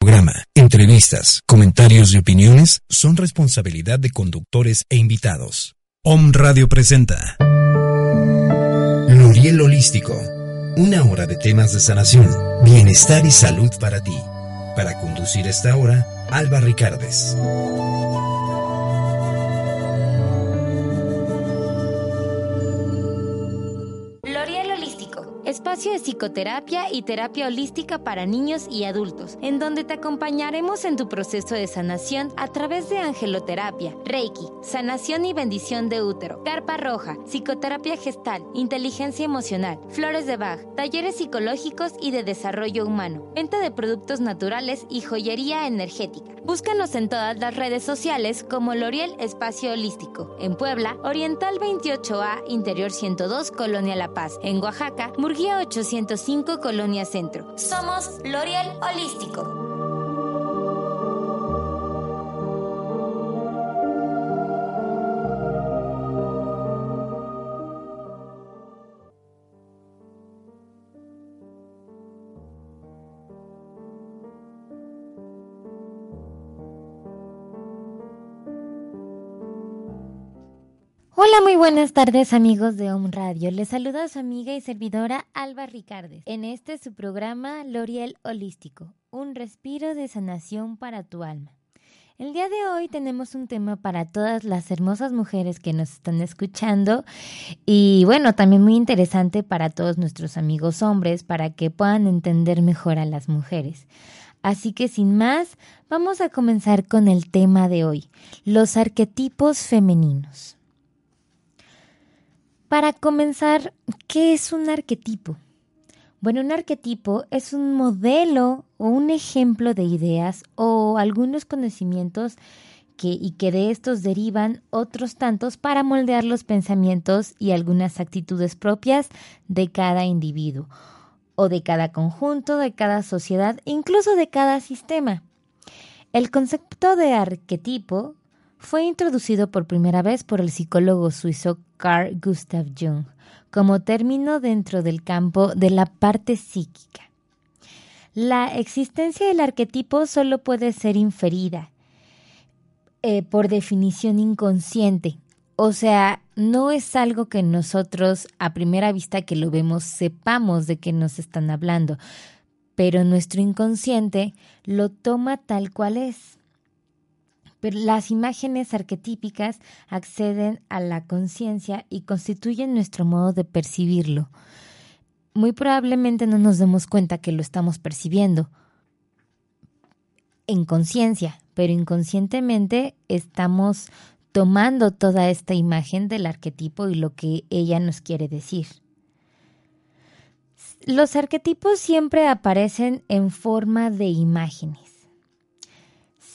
Programa, entrevistas, comentarios y opiniones son responsabilidad de conductores e invitados. Om Radio presenta Luriel Holístico. Una hora de temas de sanación, bienestar y salud para ti. Para conducir esta hora, Alba Ricardes. Espacio de psicoterapia y terapia holística para niños y adultos, en donde te acompañaremos en tu proceso de sanación a través de angeloterapia, reiki, sanación y bendición de útero, carpa roja, psicoterapia gestal, inteligencia emocional, flores de Bach, talleres psicológicos y de desarrollo humano, venta de productos naturales y joyería energética. Búscanos en todas las redes sociales como L'Oriel Espacio Holístico. En Puebla, Oriental 28A, Interior 102, Colonia La Paz. En Oaxaca, Murguía 805, Colonia Centro. Somos L'Oriel Holístico. Hola, muy buenas tardes amigos de Home Radio. Les saluda su amiga y servidora Alba Ricardes. En este su programa L'Oriel Holístico, un respiro de sanación para tu alma. El día de hoy tenemos un tema para todas las hermosas mujeres que nos están escuchando y bueno, también muy interesante para todos nuestros amigos hombres para que puedan entender mejor a las mujeres. Así que sin más, vamos a comenzar con el tema de hoy, los arquetipos femeninos. Para comenzar, ¿qué es un arquetipo? Bueno, un arquetipo es un modelo o un ejemplo de ideas o algunos conocimientos que, y que de estos derivan otros tantos para moldear los pensamientos y algunas actitudes propias de cada individuo o de cada conjunto, de cada sociedad, incluso de cada sistema. El concepto de arquetipo fue introducido por primera vez por el psicólogo suizo Carl Gustav Jung como término dentro del campo de la parte psíquica. La existencia del arquetipo solo puede ser inferida, eh, por definición inconsciente, o sea, no es algo que nosotros a primera vista que lo vemos sepamos de qué nos están hablando, pero nuestro inconsciente lo toma tal cual es. Pero las imágenes arquetípicas acceden a la conciencia y constituyen nuestro modo de percibirlo. Muy probablemente no nos demos cuenta que lo estamos percibiendo en conciencia, pero inconscientemente estamos tomando toda esta imagen del arquetipo y lo que ella nos quiere decir. Los arquetipos siempre aparecen en forma de imágenes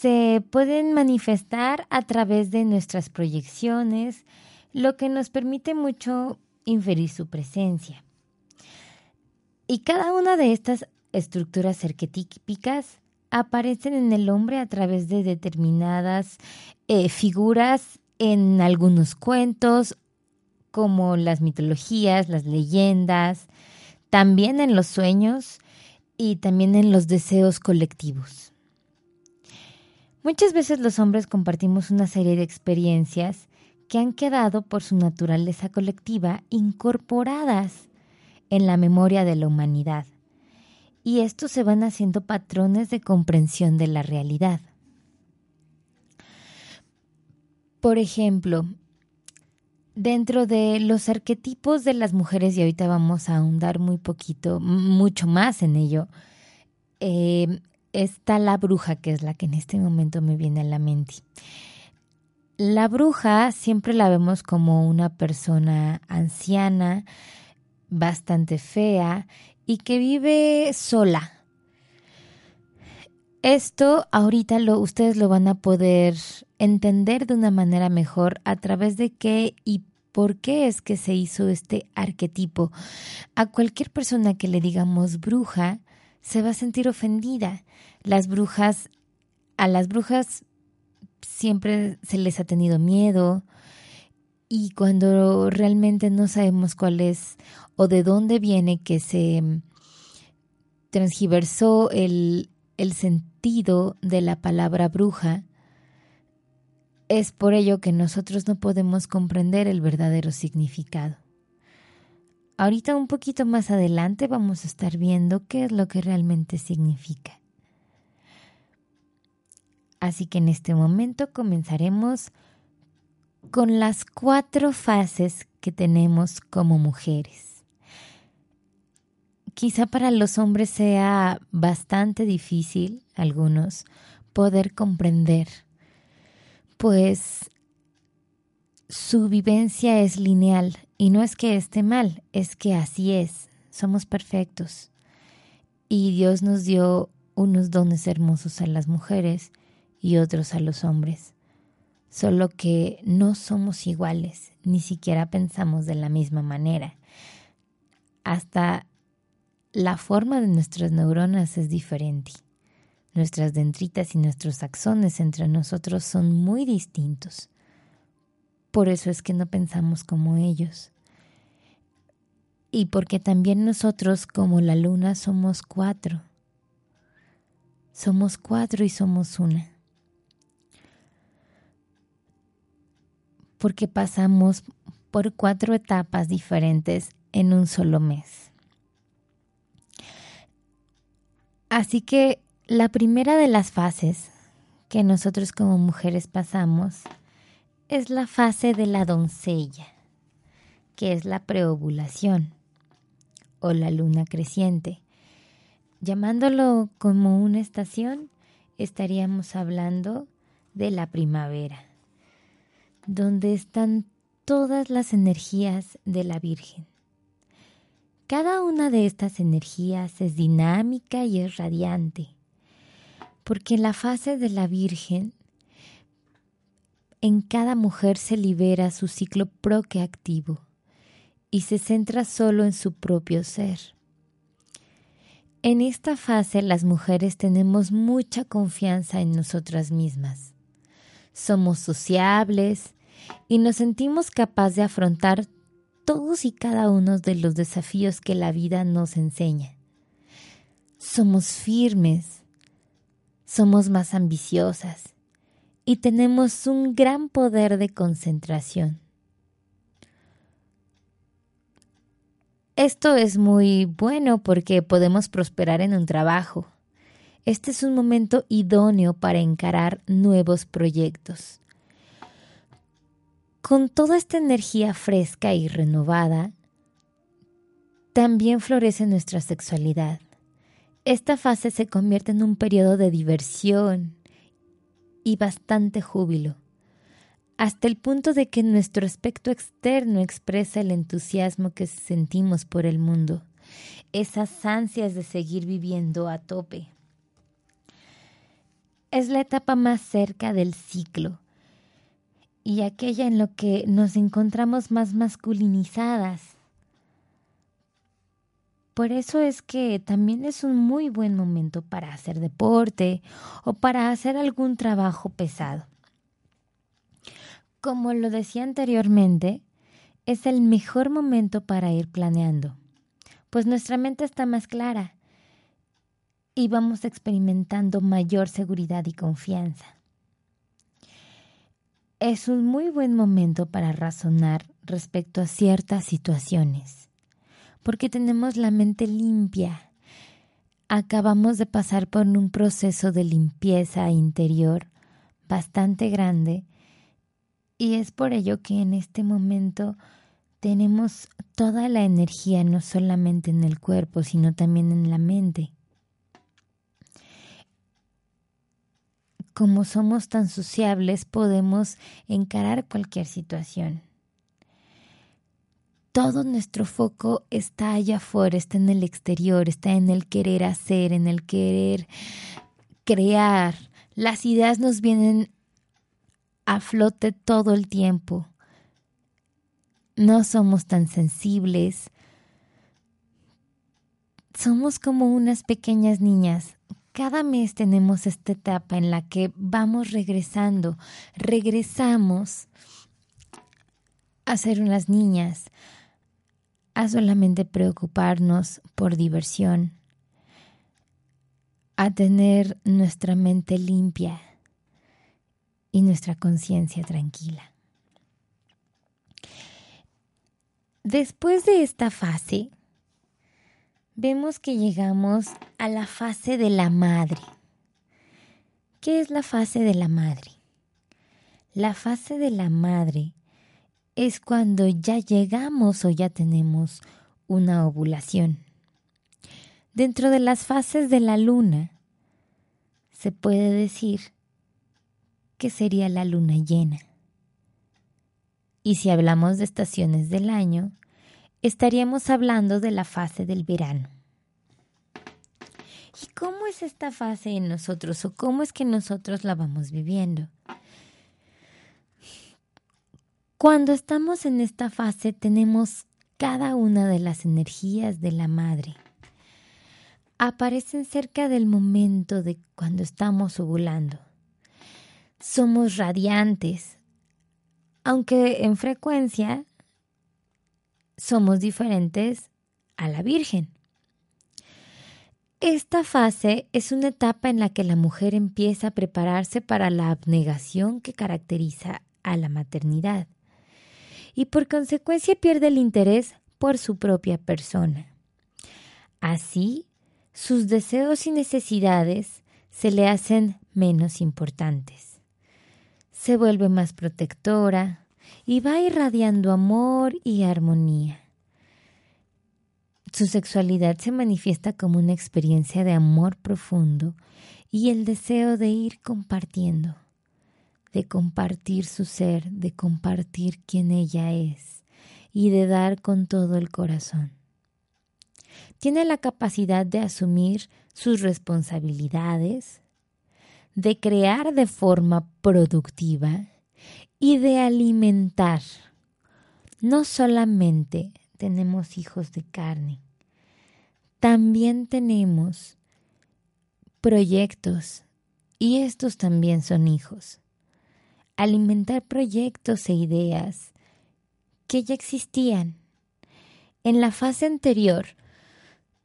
se pueden manifestar a través de nuestras proyecciones, lo que nos permite mucho inferir su presencia. Y cada una de estas estructuras arquetípicas aparecen en el hombre a través de determinadas eh, figuras en algunos cuentos, como las mitologías, las leyendas, también en los sueños y también en los deseos colectivos. Muchas veces los hombres compartimos una serie de experiencias que han quedado por su naturaleza colectiva incorporadas en la memoria de la humanidad, y estos se van haciendo patrones de comprensión de la realidad. Por ejemplo, dentro de los arquetipos de las mujeres, y ahorita vamos a ahondar muy poquito, mucho más en ello, eh, está la bruja, que es la que en este momento me viene a la mente. La bruja siempre la vemos como una persona anciana, bastante fea y que vive sola. Esto ahorita lo, ustedes lo van a poder entender de una manera mejor a través de qué y por qué es que se hizo este arquetipo. A cualquier persona que le digamos bruja se va a sentir ofendida. Las brujas, a las brujas siempre se les ha tenido miedo y cuando realmente no sabemos cuál es o de dónde viene que se transgiversó el, el sentido de la palabra bruja, es por ello que nosotros no podemos comprender el verdadero significado. Ahorita un poquito más adelante vamos a estar viendo qué es lo que realmente significa. Así que en este momento comenzaremos con las cuatro fases que tenemos como mujeres. Quizá para los hombres sea bastante difícil, algunos, poder comprender pues su vivencia es lineal y no es que esté mal, es que así es, somos perfectos. Y Dios nos dio unos dones hermosos a las mujeres y otros a los hombres, solo que no somos iguales, ni siquiera pensamos de la misma manera. Hasta la forma de nuestras neuronas es diferente. Nuestras dendritas y nuestros axones entre nosotros son muy distintos. Por eso es que no pensamos como ellos. Y porque también nosotros, como la luna, somos cuatro. Somos cuatro y somos una. Porque pasamos por cuatro etapas diferentes en un solo mes. Así que la primera de las fases que nosotros como mujeres pasamos es la fase de la doncella, que es la preovulación o la luna creciente. Llamándolo como una estación, estaríamos hablando de la primavera, donde están todas las energías de la Virgen. Cada una de estas energías es dinámica y es radiante porque en la fase de la Virgen, en cada mujer se libera su ciclo proactivo y se centra solo en su propio ser. En esta fase las mujeres tenemos mucha confianza en nosotras mismas. Somos sociables y nos sentimos capaces de afrontar todos y cada uno de los desafíos que la vida nos enseña. Somos firmes, somos más ambiciosas y tenemos un gran poder de concentración. Esto es muy bueno porque podemos prosperar en un trabajo. Este es un momento idóneo para encarar nuevos proyectos. Con toda esta energía fresca y renovada, también florece nuestra sexualidad. Esta fase se convierte en un periodo de diversión y bastante júbilo, hasta el punto de que nuestro aspecto externo expresa el entusiasmo que sentimos por el mundo, esas ansias de seguir viviendo a tope. Es la etapa más cerca del ciclo y aquella en lo que nos encontramos más masculinizadas, por eso es que también es un muy buen momento para hacer deporte o para hacer algún trabajo pesado. Como lo decía anteriormente, es el mejor momento para ir planeando, pues nuestra mente está más clara y vamos experimentando mayor seguridad y confianza. Es un muy buen momento para razonar respecto a ciertas situaciones porque tenemos la mente limpia. Acabamos de pasar por un proceso de limpieza interior bastante grande y es por ello que en este momento tenemos toda la energía no solamente en el cuerpo, sino también en la mente. Como somos tan sociables, podemos encarar cualquier situación todo nuestro foco está allá afuera, está en el exterior, está en el querer hacer, en el querer crear. Las ideas nos vienen a flote todo el tiempo. No somos tan sensibles. Somos como unas pequeñas niñas. Cada mes tenemos esta etapa en la que vamos regresando, regresamos a ser unas niñas, a solamente preocuparnos por diversión, a tener nuestra mente limpia y nuestra conciencia tranquila. Después de esta fase, vemos que llegamos a la fase de la madre. ¿Qué es la fase de la madre? La fase de la madre es cuando ya llegamos o ya tenemos una ovulación. Dentro de las fases de la luna, se puede decir que sería la luna llena. Y si hablamos de estaciones del año, estaríamos hablando de la fase del verano. ¿Y cómo es esta fase en nosotros o cómo es que nosotros la vamos viviendo? Cuando estamos en esta fase tenemos cada una de las energías de la madre. Aparecen cerca del momento de cuando estamos ovulando. Somos radiantes, aunque en frecuencia somos diferentes a la Virgen. Esta fase es una etapa en la que la mujer empieza a prepararse para la abnegación que caracteriza a la maternidad y por consecuencia pierde el interés por su propia persona. Así, sus deseos y necesidades se le hacen menos importantes. Se vuelve más protectora y va irradiando amor y armonía. Su sexualidad se manifiesta como una experiencia de amor profundo y el deseo de ir compartiendo de compartir su ser, de compartir quién ella es y de dar con todo el corazón. Tiene la capacidad de asumir sus responsabilidades, de crear de forma productiva y de alimentar. No solamente tenemos hijos de carne, también tenemos proyectos y estos también son hijos alimentar proyectos e ideas que ya existían. En la fase anterior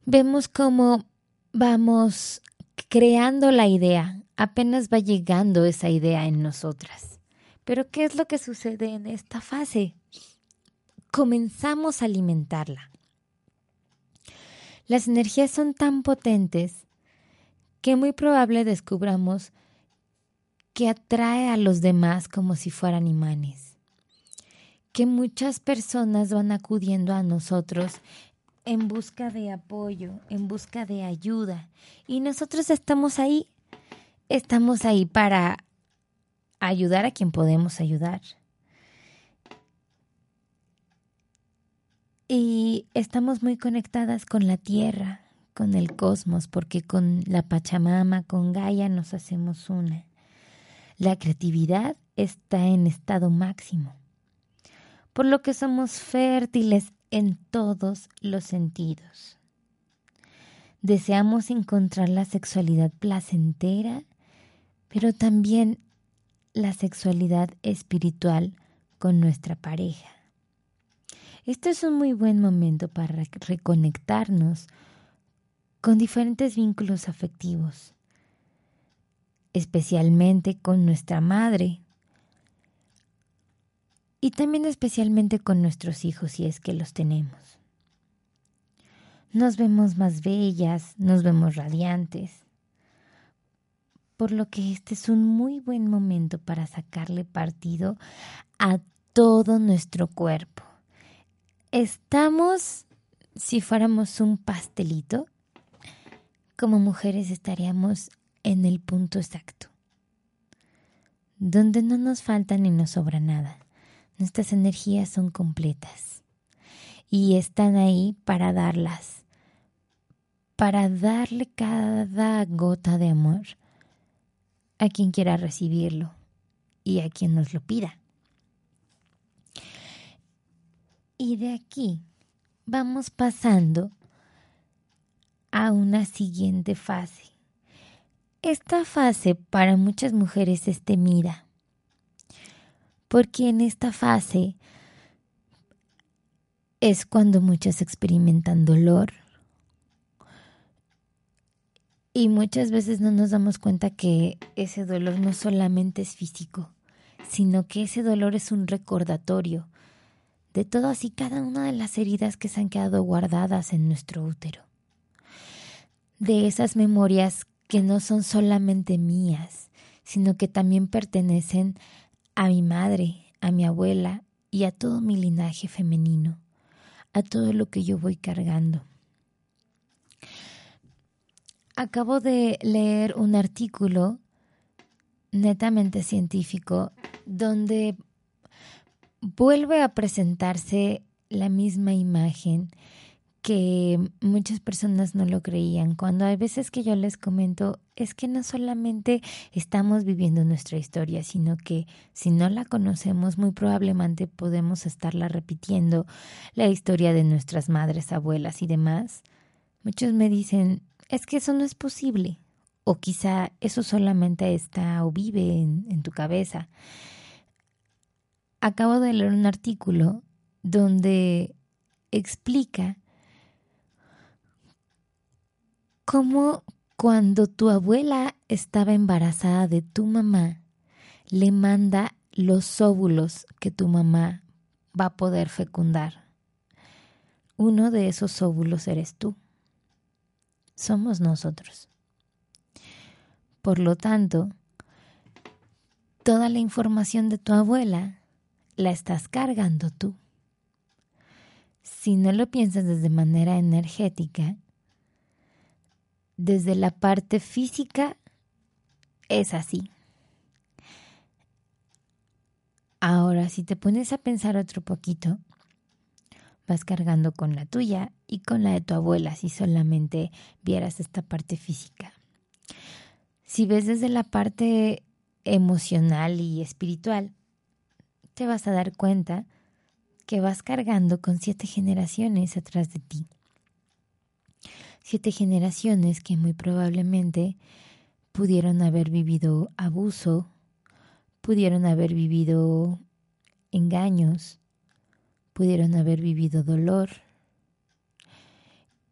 vemos cómo vamos creando la idea, apenas va llegando esa idea en nosotras. Pero ¿qué es lo que sucede en esta fase? Comenzamos a alimentarla. Las energías son tan potentes que muy probable descubramos que atrae a los demás como si fueran imanes, que muchas personas van acudiendo a nosotros en busca de apoyo, en busca de ayuda, y nosotros estamos ahí, estamos ahí para ayudar a quien podemos ayudar. Y estamos muy conectadas con la tierra, con el cosmos, porque con la Pachamama, con Gaia nos hacemos una. La creatividad está en estado máximo, por lo que somos fértiles en todos los sentidos. Deseamos encontrar la sexualidad placentera, pero también la sexualidad espiritual con nuestra pareja. Este es un muy buen momento para reconectarnos con diferentes vínculos afectivos especialmente con nuestra madre y también especialmente con nuestros hijos si es que los tenemos. Nos vemos más bellas, nos vemos radiantes, por lo que este es un muy buen momento para sacarle partido a todo nuestro cuerpo. Estamos, si fuéramos un pastelito, como mujeres estaríamos en el punto exacto, donde no nos falta ni nos sobra nada. Nuestras energías son completas y están ahí para darlas, para darle cada gota de amor a quien quiera recibirlo y a quien nos lo pida. Y de aquí vamos pasando a una siguiente fase. Esta fase para muchas mujeres es temida, porque en esta fase es cuando muchas experimentan dolor y muchas veces no nos damos cuenta que ese dolor no solamente es físico, sino que ese dolor es un recordatorio de todas y cada una de las heridas que se han quedado guardadas en nuestro útero, de esas memorias que no son solamente mías, sino que también pertenecen a mi madre, a mi abuela y a todo mi linaje femenino, a todo lo que yo voy cargando. Acabo de leer un artículo netamente científico donde vuelve a presentarse la misma imagen que muchas personas no lo creían. Cuando hay veces que yo les comento, es que no solamente estamos viviendo nuestra historia, sino que si no la conocemos, muy probablemente podemos estarla repitiendo, la historia de nuestras madres, abuelas y demás. Muchos me dicen, es que eso no es posible, o quizá eso solamente está o vive en, tu cabeza. Acabo de leer un artículo donde explica cómo cuando tu abuela estaba embarazada de tu mamá, le manda los óvulos que tu mamá va a poder fecundar. Uno de esos óvulos eres tú. Somos nosotros. Por lo tanto, toda la información de tu abuela la estás cargando tú. Si no lo piensas desde manera energética, desde la parte física es así. Ahora, si te pones a pensar otro poquito, vas cargando con la tuya y con la de tu abuela si solamente vieras esta parte física. Si ves desde la parte emocional y espiritual, te vas a dar cuenta que vas cargando con siete generaciones atrás de ti siete generaciones que muy probablemente pudieron haber vivido abuso, pudieron haber vivido engaños, pudieron haber vivido dolor,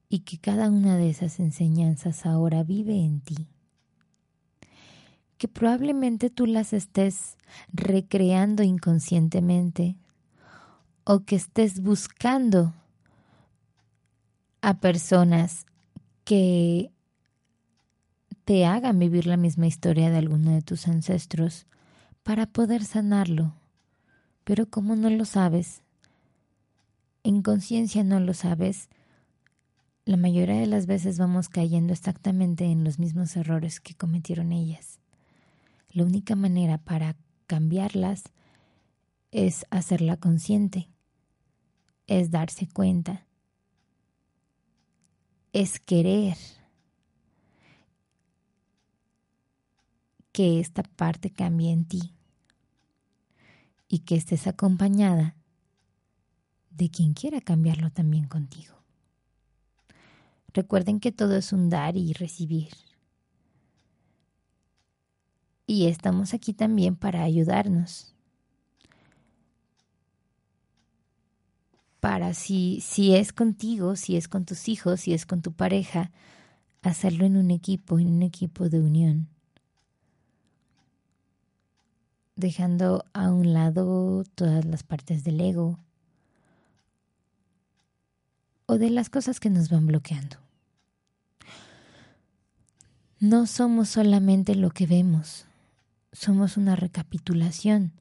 y que cada una de esas enseñanzas ahora vive en ti. Que probablemente tú las estés recreando inconscientemente o que estés buscando a personas que te hagan vivir la misma historia de alguno de tus ancestros para poder sanarlo. Pero como no lo sabes, en conciencia no lo sabes, la mayoría de las veces vamos cayendo exactamente en los mismos errores que cometieron ellas. La única manera para cambiarlas es hacerla consciente, es darse cuenta es querer que esta parte cambie en ti y que estés acompañada de quien quiera cambiarlo también contigo. Recuerden que todo es un dar y recibir. Y estamos aquí también para ayudarnos. para si, si es contigo, si es con tus hijos, si es con tu pareja, hacerlo en un equipo, en un equipo de unión. Dejando a un lado todas las partes del ego o de las cosas que nos van bloqueando. No somos solamente lo que vemos, somos una recapitulación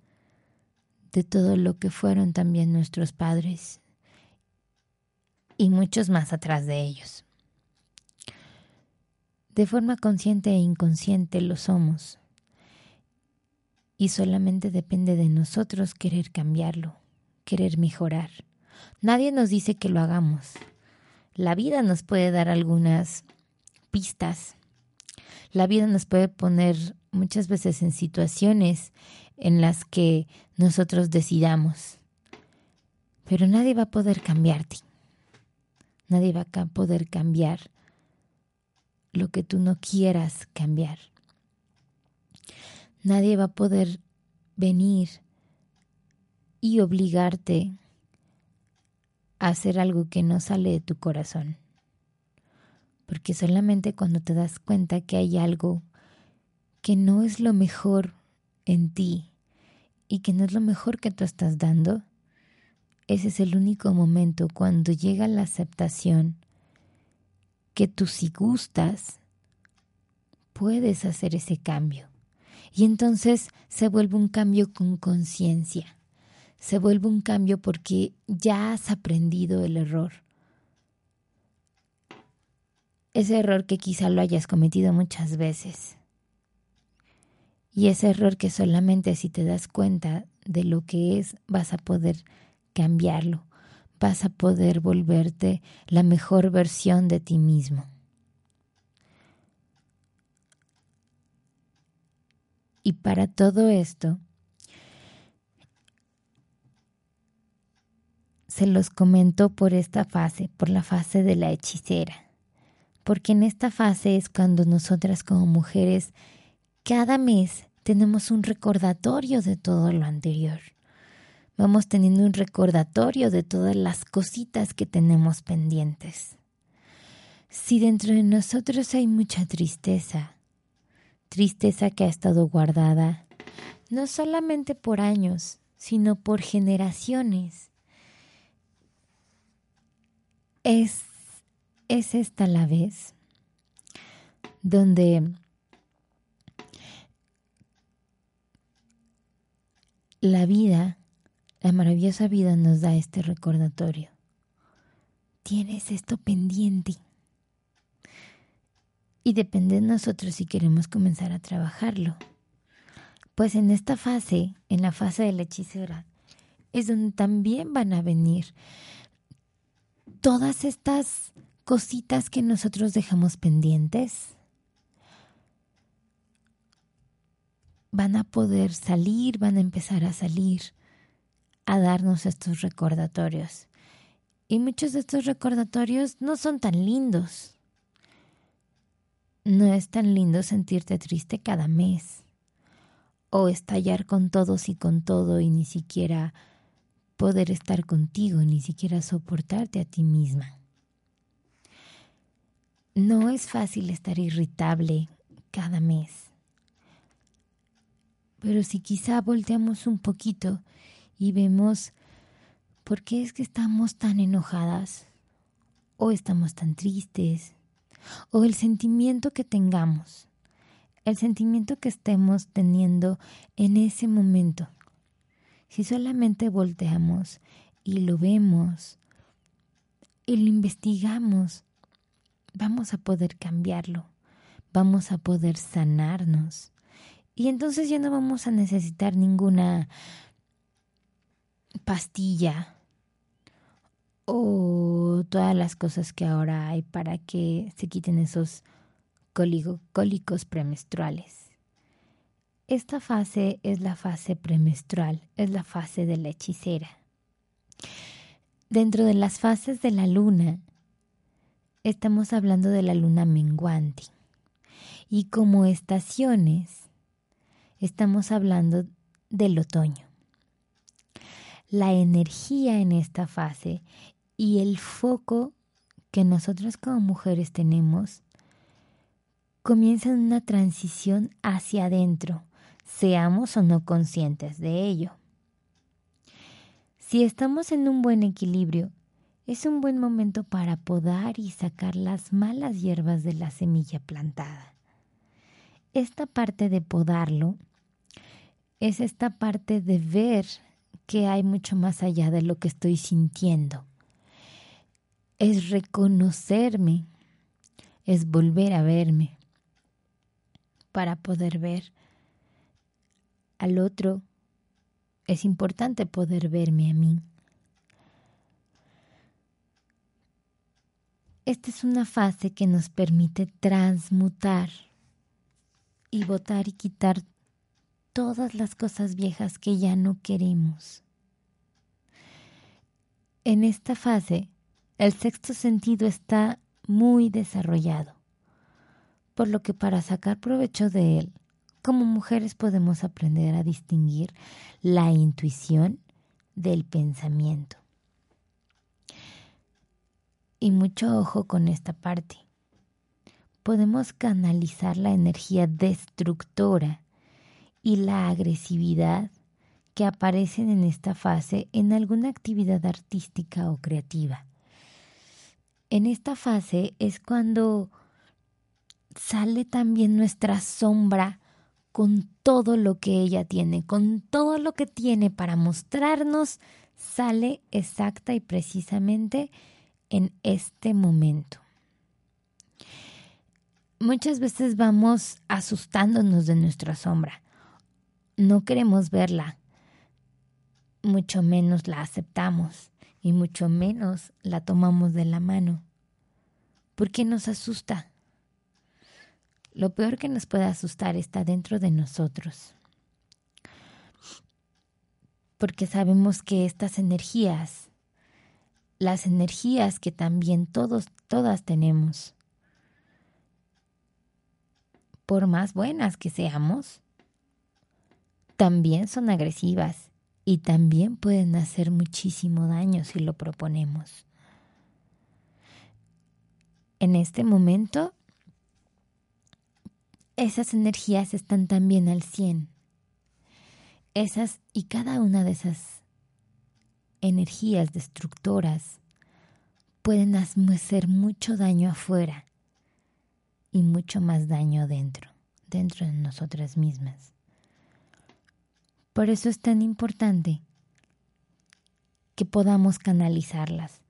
de todo lo que fueron también nuestros padres y muchos más atrás de ellos. De forma consciente e inconsciente lo somos. Y solamente depende de nosotros querer cambiarlo, querer mejorar. Nadie nos dice que lo hagamos. La vida nos puede dar algunas pistas, La vida nos puede poner muchas veces en situaciones en las que nosotros decidamos, pero nadie va a poder cambiarte. Nadie va a poder cambiar lo que tú no quieras cambiar. Nadie va a poder venir y obligarte hacer algo que no sale de tu corazón. Porque solamente cuando te das cuenta que hay algo que no es lo mejor en ti y que no es lo mejor que tú estás dando, ese es el único momento cuando llega la aceptación que tú si gustas puedes hacer ese cambio. Y entonces se vuelve un cambio con conciencia. Se vuelve un cambio porque ya has aprendido el error. Ese error que quizá lo hayas cometido muchas veces. Y ese error que solamente si te das cuenta de lo que es vas a poder cambiarlo, vas a poder volverte la mejor versión de ti mismo. Y para todo esto, se los comento por esta fase, por la fase de la hechicera. Porque en esta fase es cuando nosotras como mujeres cada mes tenemos un recordatorio de todo lo anterior. Vamos teniendo un recordatorio de todas las cositas que tenemos pendientes. Si dentro de nosotros hay mucha tristeza, tristeza que ha estado guardada no solamente por años, sino por generaciones. Es, es esta la vez donde la vida, la maravillosa vida nos da este recordatorio. Tienes esto pendiente y depende de nosotros si queremos comenzar a trabajarlo. Pues en esta fase, en la fase de la hechicera, es donde también van a venir todas estas cositas que nosotros dejamos pendientes. Van a poder salir, van a empezar a salir a darnos estos recordatorios. Y muchos de estos recordatorios no son tan lindos no es tan lindo sentirte triste cada mes o estallar con todos y con todo y ni siquiera poder estar contigo, ni siquiera soportarte a ti misma. No es fácil estar irritable cada mes, pero si quizá volteamos un poquito y vemos por qué es que estamos tan enojadas o estamos tan tristes o el sentimiento que tengamos, el sentimiento que estemos teniendo en ese momento. Si solamente volteamos y lo vemos y lo investigamos, vamos a poder cambiarlo, vamos a poder sanarnos. Y entonces ya no vamos a necesitar ninguna pastilla o todas las cosas que ahora hay para que se quiten esos cólicos premenstruales. Esta fase es la fase premenstrual, es la fase de la hechicera. Dentro de las fases de la luna, estamos hablando de la luna menguante. Y como estaciones, estamos hablando del otoño. La energía en esta fase y el foco que nosotras como mujeres tenemos comienza en una transición hacia adentro, seamos o no conscientes de ello. Si estamos en un buen equilibrio, es un buen momento para podar y sacar las malas hierbas de la semilla plantada. Esta parte de podarlo es esta parte de ver que hay mucho más allá de lo que estoy sintiendo es reconocerme, es volver a verme para poder ver al otro. Es importante poder verme a mí. Esta es una fase que nos permite transmutar y botar y quitar todas las cosas viejas que ya no queremos. En esta fase, el sexto sentido está muy desarrollado, por lo que para sacar provecho de él, como mujeres podemos aprender a distinguir la intuición del pensamiento. Y mucho ojo con esta parte. Podemos canalizar la energía destructora y la agresividad que aparecen en esta fase en alguna actividad artística o creativa. En esta fase es cuando sale también nuestra sombra con todo lo que ella tiene, con todo lo que tiene para mostrarnos, sale exacta y precisamente en este momento. Muchas veces vamos asustándonos de nuestra sombra. No queremos verla, mucho menos la aceptamos y mucho menos la tomamos de la mano. ¿Por qué nos asusta? Lo peor que nos puede asustar está dentro de nosotros. Porque sabemos que estas energías las energías que también todos, todas tenemos. Por más buenas que seamos, también son agresivas y también pueden hacer muchísimo daño si lo proponemos. En este momento, esas energías están también al 100. Esas y cada una de esas energías destructoras pueden hacer mucho daño afuera y mucho más daño dentro, dentro de nosotras mismas. Por eso es tan importante que podamos canalizarlas,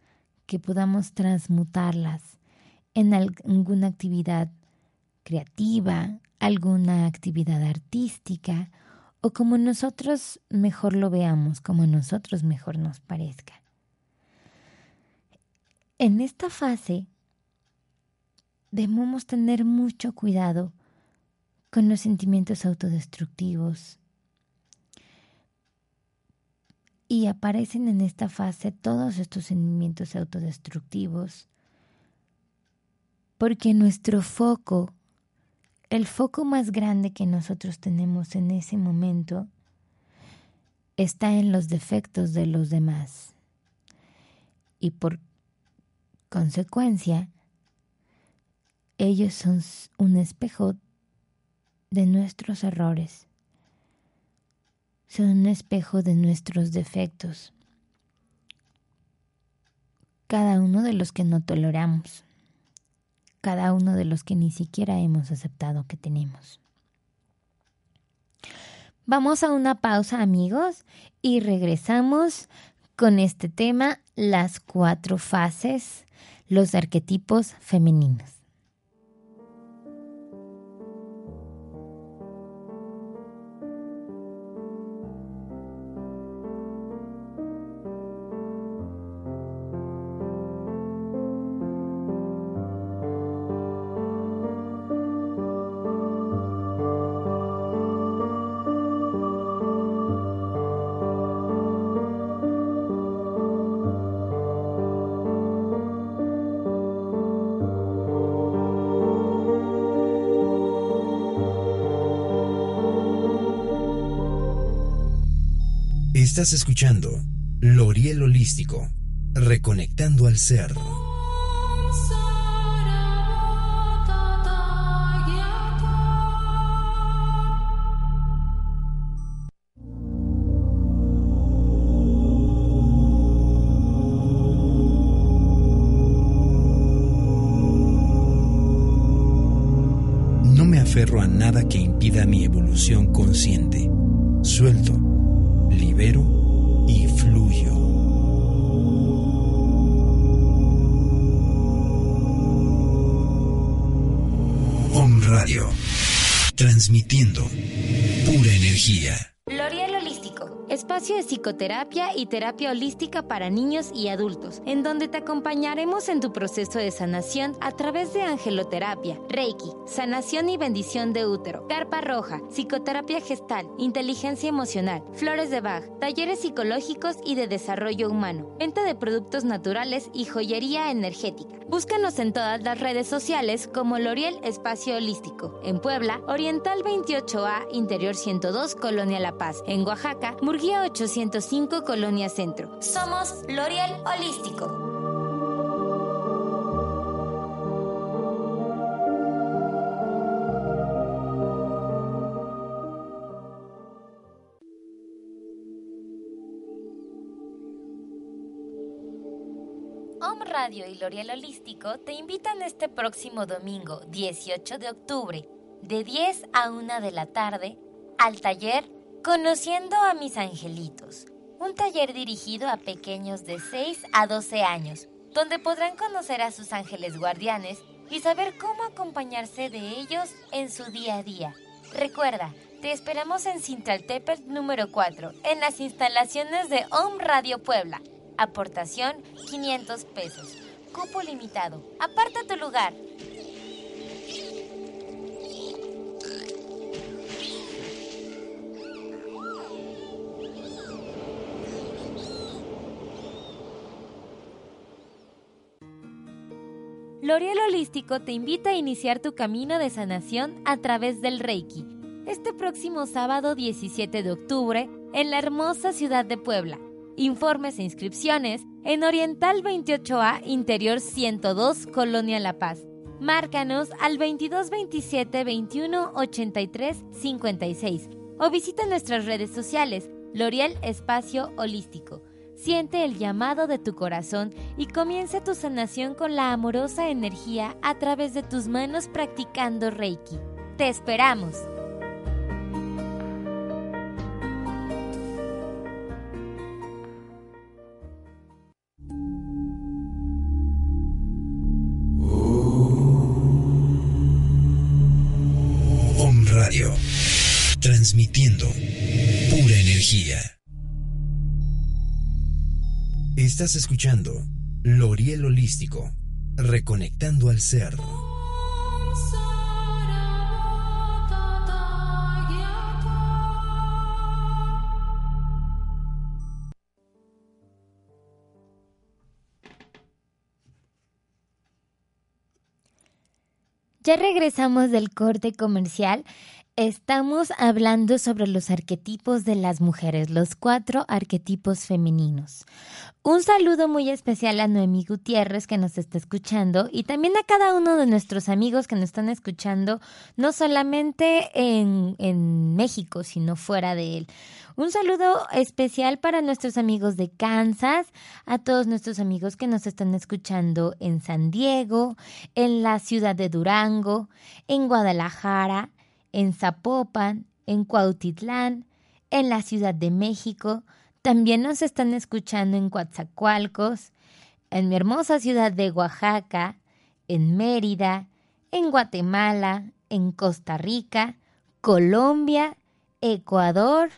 que podamos transmutarlas en alguna actividad creativa, alguna actividad artística o como nosotros mejor lo veamos, como nosotros mejor nos parezca. En esta fase debemos tener mucho cuidado con los sentimientos autodestructivos. Y aparecen en esta fase todos estos sentimientos autodestructivos porque nuestro foco el foco más grande que nosotros tenemos en ese momento está en los defectos de los demás. Y por consecuencia, ellos son un espejo de nuestros errores, son un espejo de nuestros defectos, cada uno de los que no toleramos cada uno de los que ni siquiera hemos aceptado que tenemos. Vamos a una pausa amigos y regresamos con este tema, las cuatro fases, los arquetipos femeninos. Estás escuchando Loriel Holístico, reconectando al ser. Psicoterapia y terapia holística para niños y adultos, en donde te acompañaremos en tu proceso de sanación a través de angeloterapia, reiki, sanación y bendición de útero, carpa roja, psicoterapia gestal, inteligencia emocional, flores de Bach, talleres psicológicos y de desarrollo humano, venta de productos naturales y joyería energética. Búscanos en todas las redes sociales como L'Oriel Espacio Holístico. En Puebla, Oriental 28A, Interior 102, Colonia La Paz. En Oaxaca, Murguía 805, Colonia Centro. Somos L'Oriel Holístico. Radio y L'Oriel Holístico te invitan este próximo domingo 18 de octubre de 10 a 1 de la tarde al taller Conociendo a mis angelitos, un taller dirigido a pequeños de 6 a 12 años, donde podrán conocer a sus ángeles guardianes y saber cómo acompañarse de ellos en su día a día. Recuerda, te esperamos en Cintaltepet número 4, en las instalaciones de Om Radio Puebla. Aportación 500 pesos. Cupo limitado. Aparta tu lugar. L'Oreal Holístico te invita a iniciar tu camino de sanación a través del Reiki. Este próximo sábado 17 de octubre en la hermosa ciudad de Puebla. Informes e inscripciones en Oriental 28A Interior 102 Colonia La Paz. Márcanos al 2227 21 83 56 o visita nuestras redes sociales L'Oreal Espacio Holístico. Siente el llamado de tu corazón y comienza tu sanación con la amorosa energía a través de tus manos practicando Reiki. ¡Te esperamos! Transmitiendo pura energía. Estás escuchando L'Oriel Holístico, reconectando al ser. Ya regresamos del corte comercial. Estamos hablando sobre los arquetipos de las mujeres, los cuatro arquetipos femeninos. Un saludo muy especial a Noemí Gutiérrez que nos está escuchando y también a cada uno de nuestros amigos que nos están escuchando, no solamente en, en México, sino fuera de él. Un saludo especial para nuestros amigos de Kansas, a todos nuestros amigos que nos están escuchando en San Diego, en la ciudad de Durango, en Guadalajara, en Zapopan, en Cuautitlán, en la Ciudad de México. También nos están escuchando en Coatzacoalcos, en mi hermosa ciudad de Oaxaca, en Mérida, en Guatemala, en Costa Rica, Colombia, Ecuador,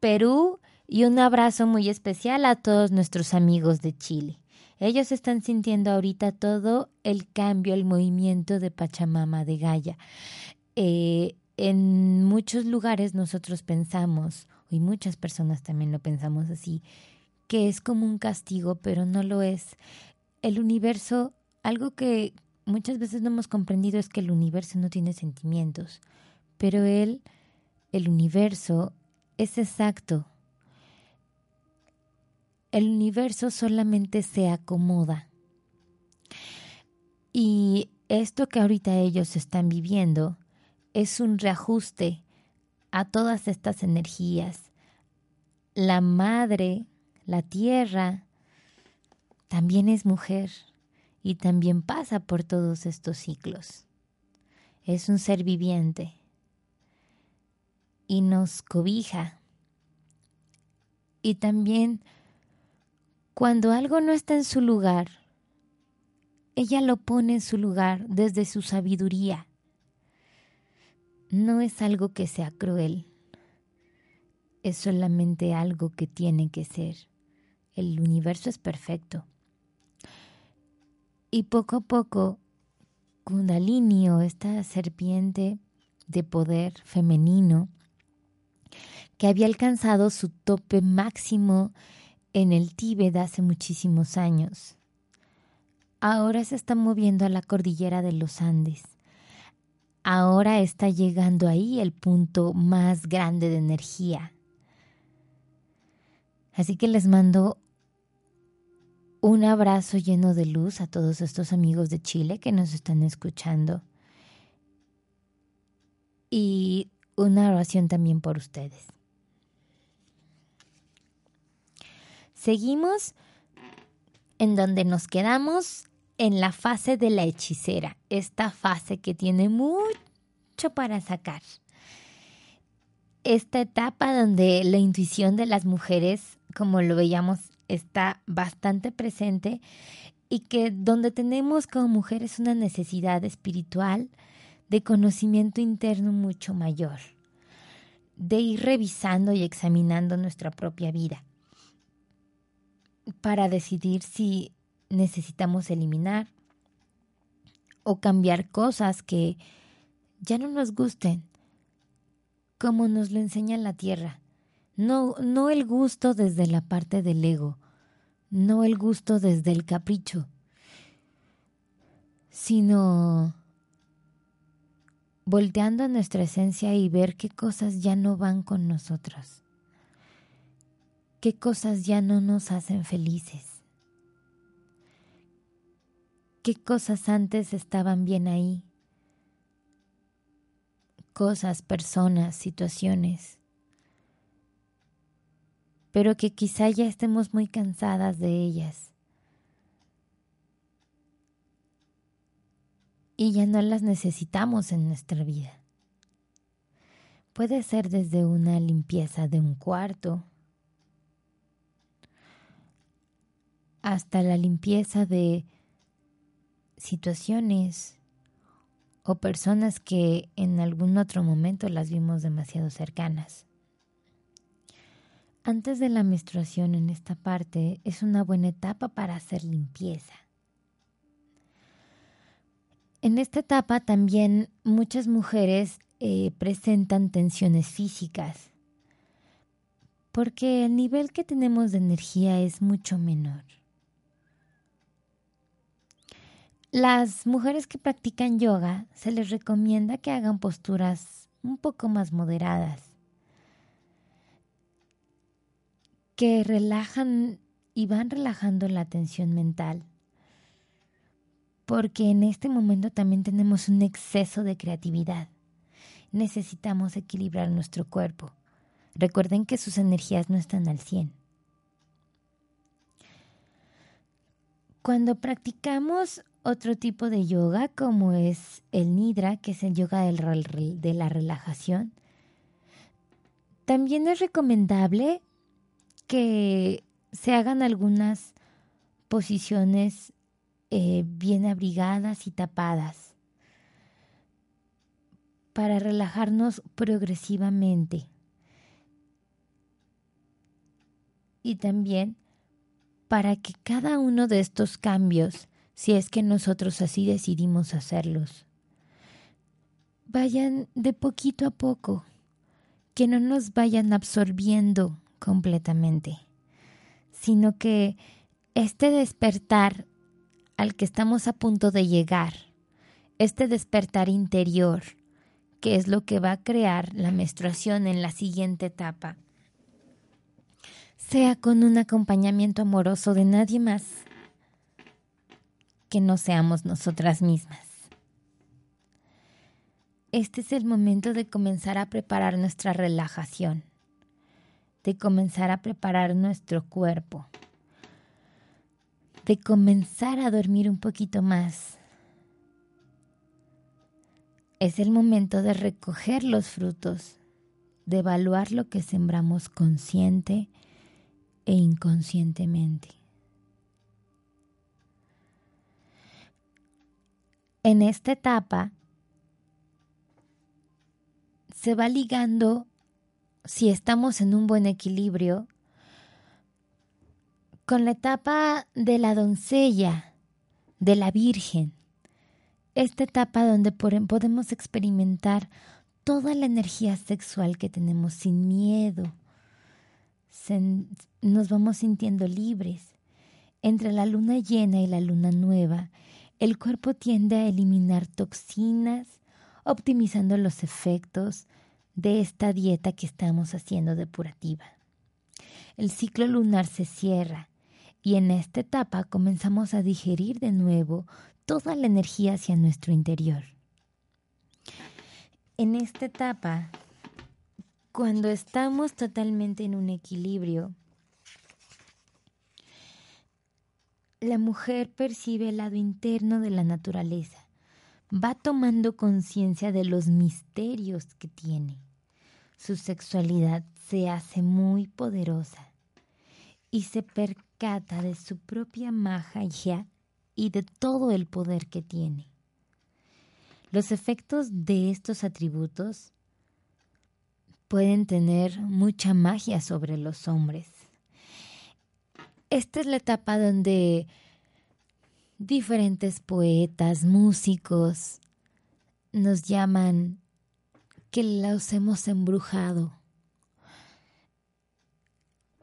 Perú y un abrazo muy especial a todos nuestros amigos de Chile. Ellos están sintiendo ahorita todo el cambio, el movimiento de Pachamama de Gaia. Eh, en muchos lugares nosotros pensamos, y muchas personas también lo pensamos así, que es como un castigo, pero no lo es. El universo, algo que muchas veces no hemos comprendido es que el universo no tiene sentimientos, pero él, el universo, es exacto. El universo solamente se acomoda. Y esto que ahorita ellos están viviendo es un reajuste a todas estas energías. La madre, la tierra, también es mujer y también pasa por todos estos ciclos. Es un ser viviente y nos cobija. Y también cuando algo no está en su lugar, ella lo pone en su lugar desde su sabiduría. No es algo que sea cruel. es solamente algo que tiene que ser. El universo es perfecto. Y poco a poco, Kundalini o esta serpiente de poder femenino, que había alcanzado su tope máximo en el Tíbet hace muchísimos años, ahora se está moviendo a la cordillera de los Andes. Ahora está llegando ahí el punto más grande de energía. Así que les mando un abrazo lleno de luz a todos estos amigos de Chile que nos están escuchando. Y una oración también por ustedes. Seguimos en donde nos quedamos en la fase de la hechicera, esta fase que tiene mucho para sacar. Esta etapa donde la intuición de las mujeres, como lo veíamos está bastante presente y que donde tenemos como mujeres una necesidad espiritual de conocimiento interno mucho mayor, de ir revisando y examinando nuestra propia vida para decidir si necesitamos eliminar o cambiar cosas que ya no nos gusten, como nos lo enseña la tierra. No, no el gusto desde la parte del ego, no el gusto desde el capricho, sino volteando a nuestra esencia y ver qué cosas ya no van con nosotros, qué cosas ya no nos hacen felices, qué cosas antes estaban bien ahí, cosas, personas, situaciones pero que quizá ya estemos muy cansadas de ellas. Y ya no las necesitamos en nuestra vida. Puede ser desde una limpieza de un cuarto hasta la limpieza de situaciones o personas que en algún otro momento las vimos demasiado cercanas. Antes de la menstruación en esta parte es una buena etapa para hacer limpieza. En esta etapa también muchas mujeres eh, presentan tensiones físicas porque el nivel que tenemos de energía es mucho menor. Las mujeres que practican yoga se les recomienda que hagan posturas un poco más moderadas que relajan y van relajando la tensión mental. Porque en este momento también tenemos un exceso de creatividad. Necesitamos equilibrar nuestro cuerpo. Recuerden que sus energías no están al 100. Cuando practicamos otro tipo de yoga, como es el Nidra, que es el yoga de la relajación, también es recomendable que se hagan algunas posiciones eh, bien abrigadas y tapadas para relajarnos progresivamente. Y también para que cada uno de estos cambios, si es que nosotros así decidimos hacerlos, vayan de poquito a poco, que no nos vayan absorbiendo completamente, sino que este despertar al que estamos a punto de llegar, este despertar interior, que es lo que va a crear la menstruación en la siguiente etapa, sea con un acompañamiento amoroso de nadie más que no seamos nosotras mismas. Este es el momento de comenzar a preparar nuestra relajación de comenzar a preparar nuestro cuerpo, de comenzar a dormir un poquito más. Es el momento de recoger los frutos, de evaluar lo que sembramos consciente e inconscientemente. En esta etapa se va ligando si estamos en un buen equilibrio, con la etapa de la doncella, de la virgen, esta etapa donde podemos experimentar toda la energía sexual que tenemos sin miedo, nos vamos sintiendo libres. Entre la luna llena y la luna nueva, el cuerpo tiende a eliminar toxinas, optimizando los efectos de esta dieta que estamos haciendo depurativa. El ciclo lunar se cierra y en esta etapa comenzamos a digerir de nuevo toda la energía hacia nuestro interior. En esta etapa, cuando estamos totalmente en un equilibrio, la mujer percibe el lado interno de la naturaleza, va tomando conciencia de los misterios que tiene. Su sexualidad se hace muy poderosa y se percata de su propia magia y de todo el poder que tiene. Los efectos de estos atributos pueden tener mucha magia sobre los hombres esta es la etapa donde diferentes poetas, músicos, nos llaman que los hemos embrujado.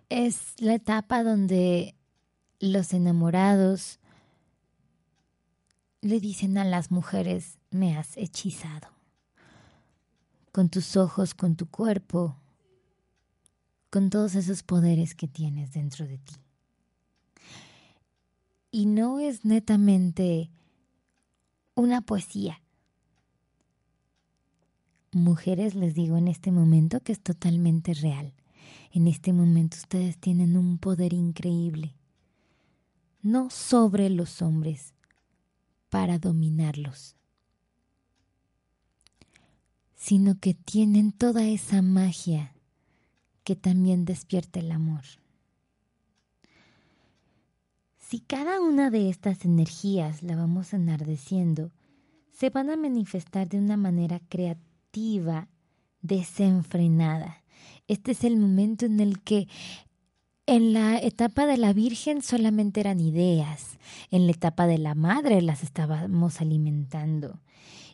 Es la etapa donde los enamorados le dicen a las mujeres, me has hechizado, con tus ojos, con tu cuerpo, con todos esos poderes que tienes dentro de ti y no es netamente una poesía. Mujeres, les digo en este momento que es totalmente real. En este momento ustedes tienen un poder increíble, no sobre los hombres, para dominarlos, sino que tienen toda esa magia que también despierta el amor. Si cada una de estas energías la vamos enardeciendo, se van a manifestar de una manera creativa, desenfrenada. Este es el momento en el que en la etapa de la Virgen solamente eran ideas, en la etapa de la Madre las estábamos alimentando.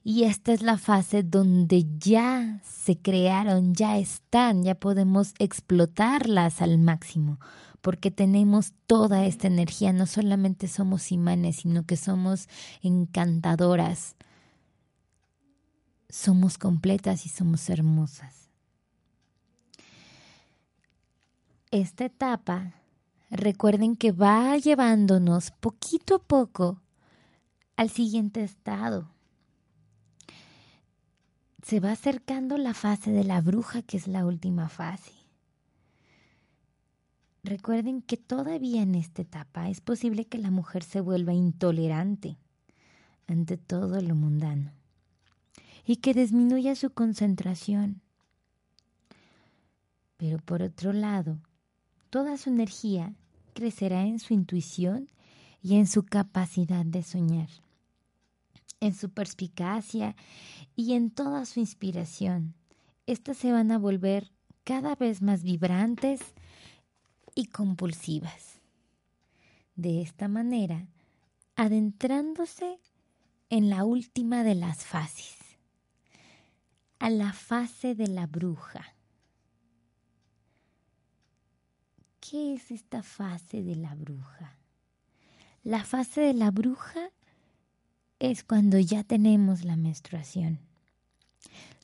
Y esta es la fase donde ya se crearon, ya están, ya podemos explotarlas al máximo porque tenemos toda esta energía, no solamente somos imanes, sino que somos encantadoras, somos completas y somos hermosas. Esta etapa, recuerden que va llevándonos poquito a poco al siguiente estado. Se va acercando la fase de la bruja, que es la última fase. Recuerden que todavía en esta etapa es posible que la mujer se vuelva intolerante ante todo lo mundano y que disminuya su concentración. Pero por otro lado, toda su energía crecerá en su intuición y en su capacidad de soñar, en su perspicacia y en toda su inspiración. Estas se van a volver cada vez más vibrantes, y compulsivas. De esta manera, adentrándose en la última de las fases, a la fase de la bruja. ¿Qué es esta fase de la bruja? La fase de la bruja es cuando ya tenemos la menstruación.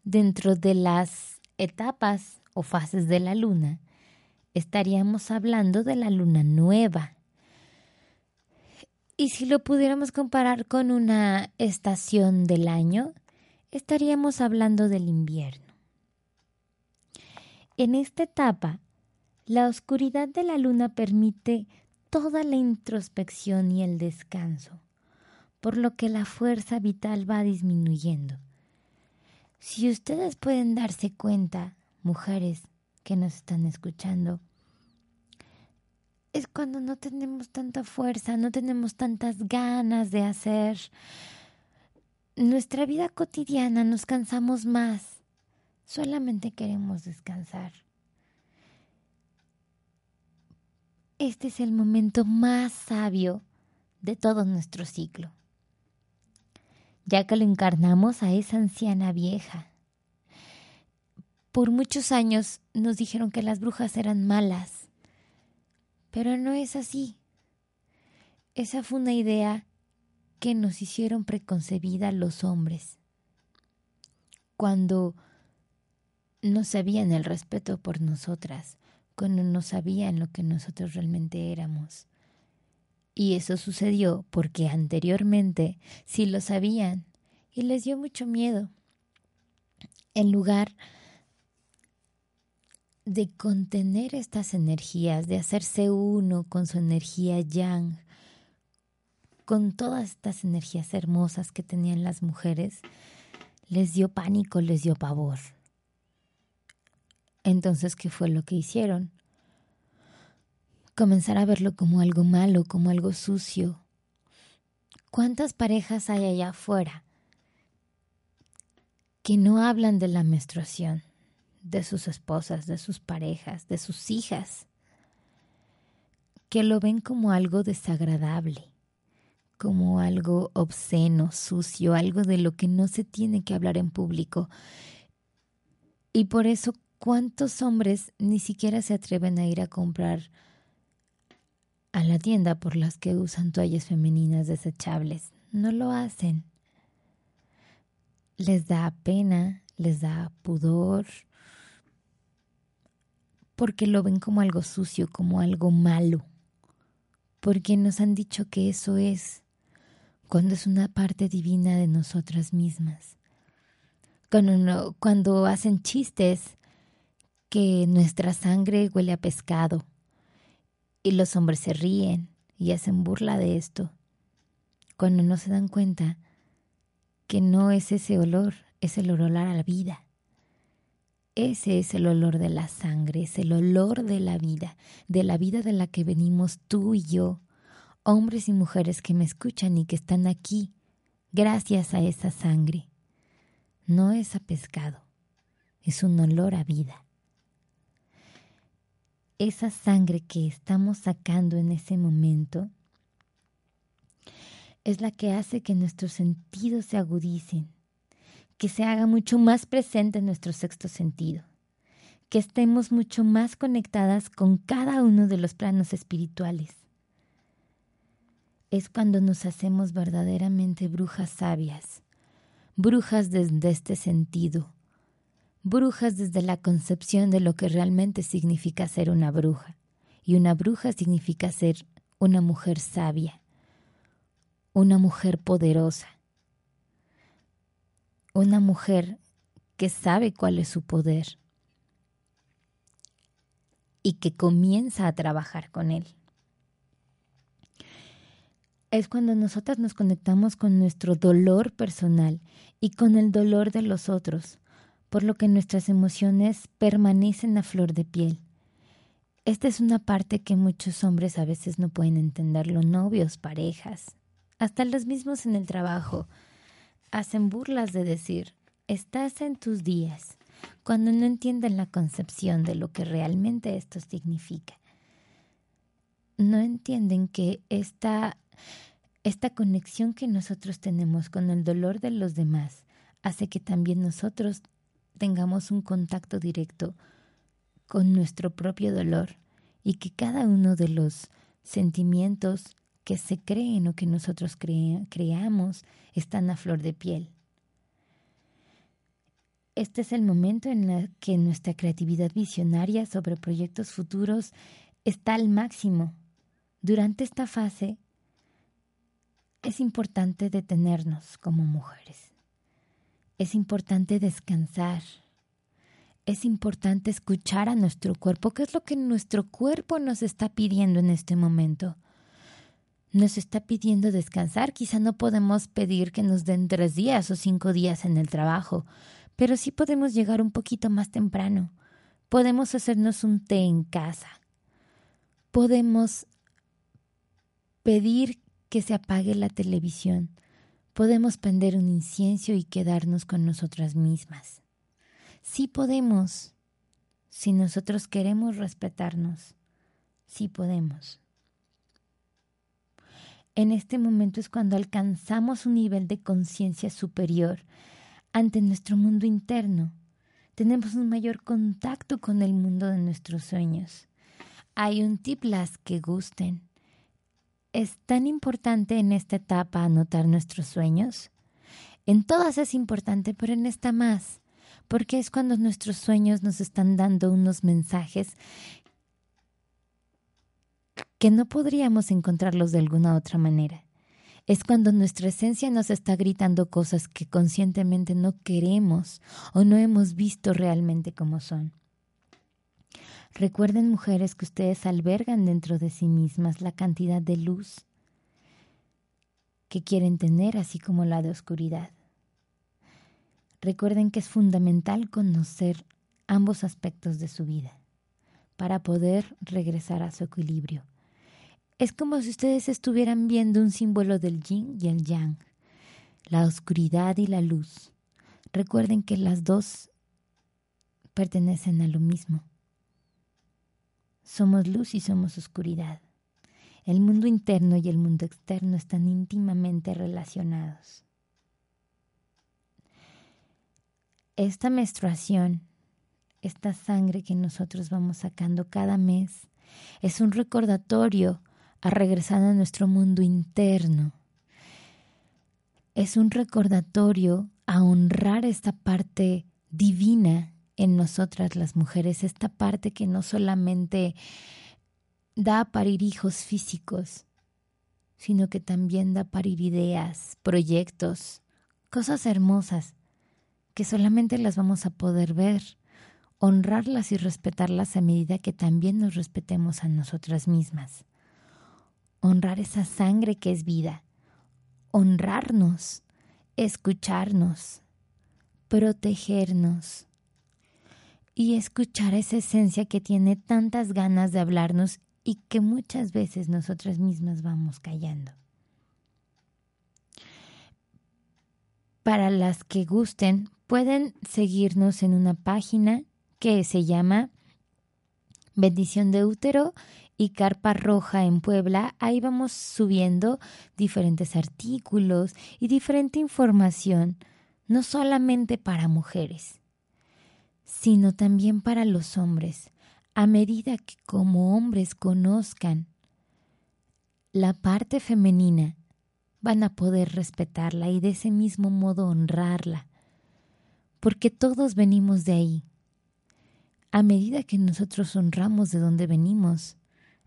Dentro de las etapas o fases de la luna, estaríamos hablando de la luna nueva. Y si lo pudiéramos comparar con una estación del año, estaríamos hablando del invierno. En esta etapa, la oscuridad de la luna permite toda la introspección y el descanso, por lo que la fuerza vital va disminuyendo. Si ustedes pueden darse cuenta, mujeres, nos están escuchando, es cuando no tenemos tanta fuerza, no tenemos tantas ganas de hacer. Nuestra vida cotidiana nos cansamos más. Solamente queremos descansar. Este es el momento más sabio de todo nuestro ciclo, ya que lo encarnamos a esa anciana vieja por muchos años nos dijeron que las brujas eran malas, pero no es así. Esa fue una idea que nos hicieron preconcebida los hombres. Cuando no sabían el respeto por nosotras, cuando no sabían lo que nosotros realmente éramos. Y eso sucedió porque anteriormente sí lo sabían y les dio mucho miedo. En lugar de contener estas energías, de hacerse uno con su energía yang, con todas estas energías hermosas que tenían las mujeres, les dio pánico, les dio pavor. Entonces, ¿qué fue lo que hicieron? Comenzar a verlo como algo malo, como algo sucio. ¿Cuántas parejas hay allá afuera que no hablan de la menstruación, de sus esposas, de sus parejas, de sus hijas? Que lo ven como algo desagradable, como algo obsceno, sucio, algo de lo que no se tiene que hablar en público. Y por eso ¿Cuántos hombres ni siquiera se atreven a ir a comprar a la tienda por las que usan toallas femeninas desechables? No lo hacen. Les da pena, les da pudor, porque lo ven como algo sucio, como algo malo, porque nos han dicho que eso es, cuando es una parte divina de nosotras mismas. Cuando, cuando hacen chistes que nuestra sangre huele a pescado. Y los hombres se ríen y hacen burla de esto, cuando no se dan cuenta que no es ese olor, es el olor a la vida. Ese es el olor de la sangre, es el olor de la vida, de la vida de la que venimos tú y yo, hombres y mujeres que me escuchan y que están aquí, gracias a esa sangre. No es a pescado, es un olor a vida esa sangre que estamos sacando en ese momento es la que hace que nuestros sentidos se agudicen, que se haga mucho más presente nuestro sexto sentido, que estemos mucho más conectadas con cada uno de los planos espirituales. Es cuando nos hacemos verdaderamente brujas sabias, brujas desde este sentido, brujas desde la concepción de lo que realmente significa ser una bruja. Y una bruja significa ser una mujer sabia, una mujer poderosa, una mujer que sabe cuál es su poder y que comienza a trabajar con él. Es cuando nosotras nos conectamos con nuestro dolor personal y con el dolor de los otros, por lo que nuestras emociones permanecen a flor de piel. Esta es una parte que muchos hombres a veces no pueden entenderlo, novios, parejas, hasta los mismos en el trabajo. Hacen burlas de decir, estás en tus días, cuando no entienden la concepción de lo que realmente esto significa. No entienden que esta, esta conexión que nosotros tenemos con el dolor de los demás hace que también nosotros tengamos un contacto directo con nuestro propio dolor y que cada uno de los sentimientos que se creen o que nosotros creamos están a flor de piel. Este es el momento en el que nuestra creatividad visionaria sobre proyectos futuros está al máximo. Durante esta fase es importante detenernos como mujeres es importante descansar. Es importante escuchar a nuestro cuerpo. ¿Qué es lo que nuestro cuerpo nos está pidiendo en este momento? Nos está pidiendo descansar. Quizá no podemos pedir que nos den tres días o cinco días en el trabajo, pero sí podemos llegar un poquito más temprano. Podemos hacernos un té en casa. Podemos pedir que se apague la televisión podemos prender un incienso y quedarnos con nosotras mismas. Sí podemos, si nosotros queremos respetarnos, Sí podemos. En este momento es cuando alcanzamos un nivel de conciencia superior ante nuestro mundo interno. Tenemos un mayor contacto con el mundo de nuestros sueños. Hay un tip las que gusten. ¿Es tan importante en esta etapa anotar nuestros sueños? En todas es importante, pero en esta más, porque es cuando nuestros sueños nos están dando unos mensajes que no podríamos encontrarlos de alguna otra manera. Es cuando nuestra esencia nos está gritando cosas que conscientemente no queremos o no hemos visto realmente como son. Recuerden, mujeres, que ustedes albergan dentro de sí mismas la cantidad de luz que quieren tener, así como la de oscuridad. Recuerden que es fundamental conocer ambos aspectos de su vida para poder regresar a su equilibrio es como si ustedes estuvieran viendo un símbolo del yin y el yang, la oscuridad y la luz. Recuerden que las dos pertenecen a lo mismo. Somos luz y somos oscuridad. El mundo interno y el mundo externo están íntimamente relacionados. Esta menstruación, esta sangre que nosotros vamos sacando cada mes, es un recordatorio a regresar a nuestro mundo interno. Es un recordatorio a honrar esta parte divina en nosotras las mujeres, esta parte que no solamente da a parir hijos físicos, sino que también da a parir ideas, proyectos, cosas hermosas que solamente las vamos a poder ver, honrarlas y respetarlas a medida que también nos respetemos a nosotras mismas honrar esa sangre que es vida, honrarnos, escucharnos, protegernos y escuchar esa esencia que tiene tantas ganas de hablarnos y que muchas veces nosotras mismas vamos callando. Para las que gusten, pueden seguirnos en una página que se llama Bendición de Útero y Carpa Roja en Puebla, ahí vamos subiendo diferentes artículos y diferente información, no solamente para mujeres, sino también para los hombres, a medida que como hombres conozcan la parte femenina, van a poder respetarla y de ese mismo modo honrarla, porque todos venimos de ahí. A medida que nosotros honramos de donde venimos,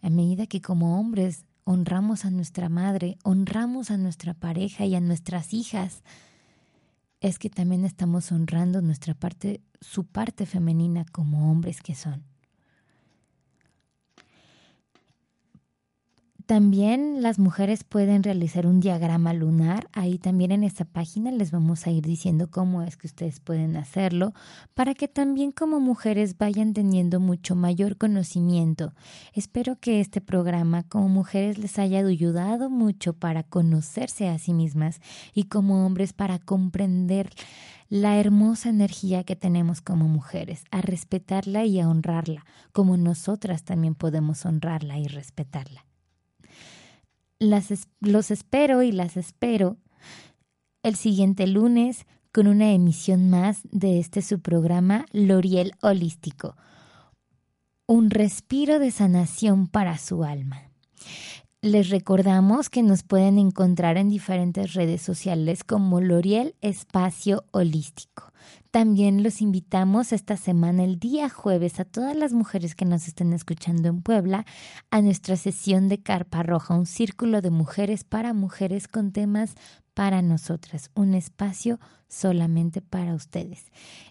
a medida que como hombres honramos a nuestra madre, honramos a nuestra pareja y a nuestras hijas, es que también estamos honrando nuestra parte, su parte femenina como hombres que son. También las mujeres pueden realizar un diagrama lunar. Ahí también en esta página les vamos a ir diciendo cómo es que ustedes pueden hacerlo para que también como mujeres vayan teniendo mucho mayor conocimiento. Espero que este programa como mujeres les haya ayudado mucho para conocerse a sí mismas y como hombres para comprender la hermosa energía que tenemos como mujeres, a respetarla y a honrarla, como nosotras también podemos honrarla y respetarla los espero y las espero el siguiente lunes con una emisión más de este su programa L'Oriel Holístico. Un respiro de sanación para su alma. Les recordamos que nos pueden encontrar en diferentes redes sociales como L'Oriel Espacio Holístico. También los invitamos esta semana, el día jueves, a todas las mujeres que nos estén escuchando en Puebla, a nuestra sesión de Carpa Roja, un círculo de mujeres para mujeres con temas para nosotras, un espacio solamente para ustedes.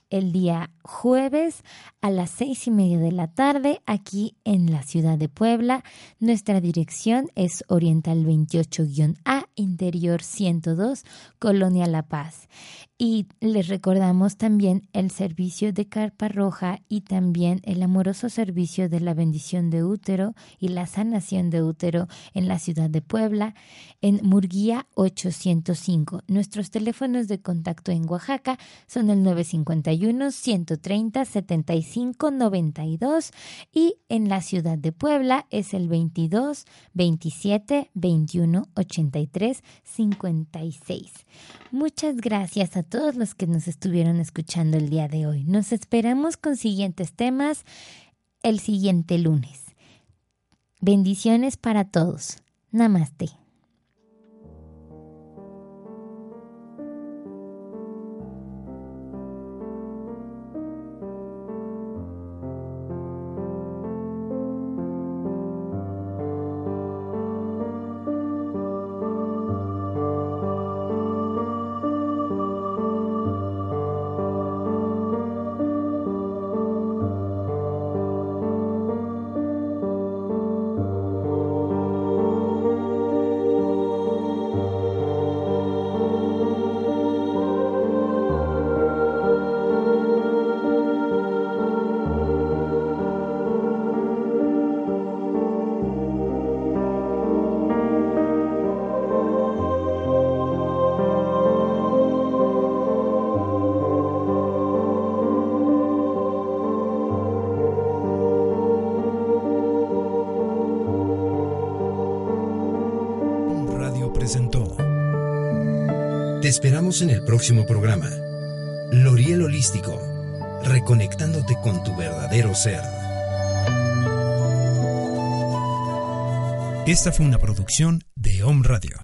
El día jueves a las seis y media de la tarde, aquí en la ciudad de Puebla. Nuestra dirección es Oriental 28-A, Interior 102, Colonia La Paz. Y les recordamos también el servicio de carpa roja y también el amoroso servicio de la bendición de útero y la sanación de útero en la ciudad de Puebla, en Murguía 805. Nuestros teléfonos de contacto en Oaxaca son el 951 130 75 92 y en la ciudad de Puebla es el 22 27 21 83 56. Muchas gracias a todos los que nos estuvieron escuchando el día de hoy. Nos esperamos con siguientes temas el siguiente lunes. Bendiciones para todos. Namaste. En el próximo programa. Loriel Holístico, reconectándote con tu verdadero ser. Esta fue una producción de Home Radio.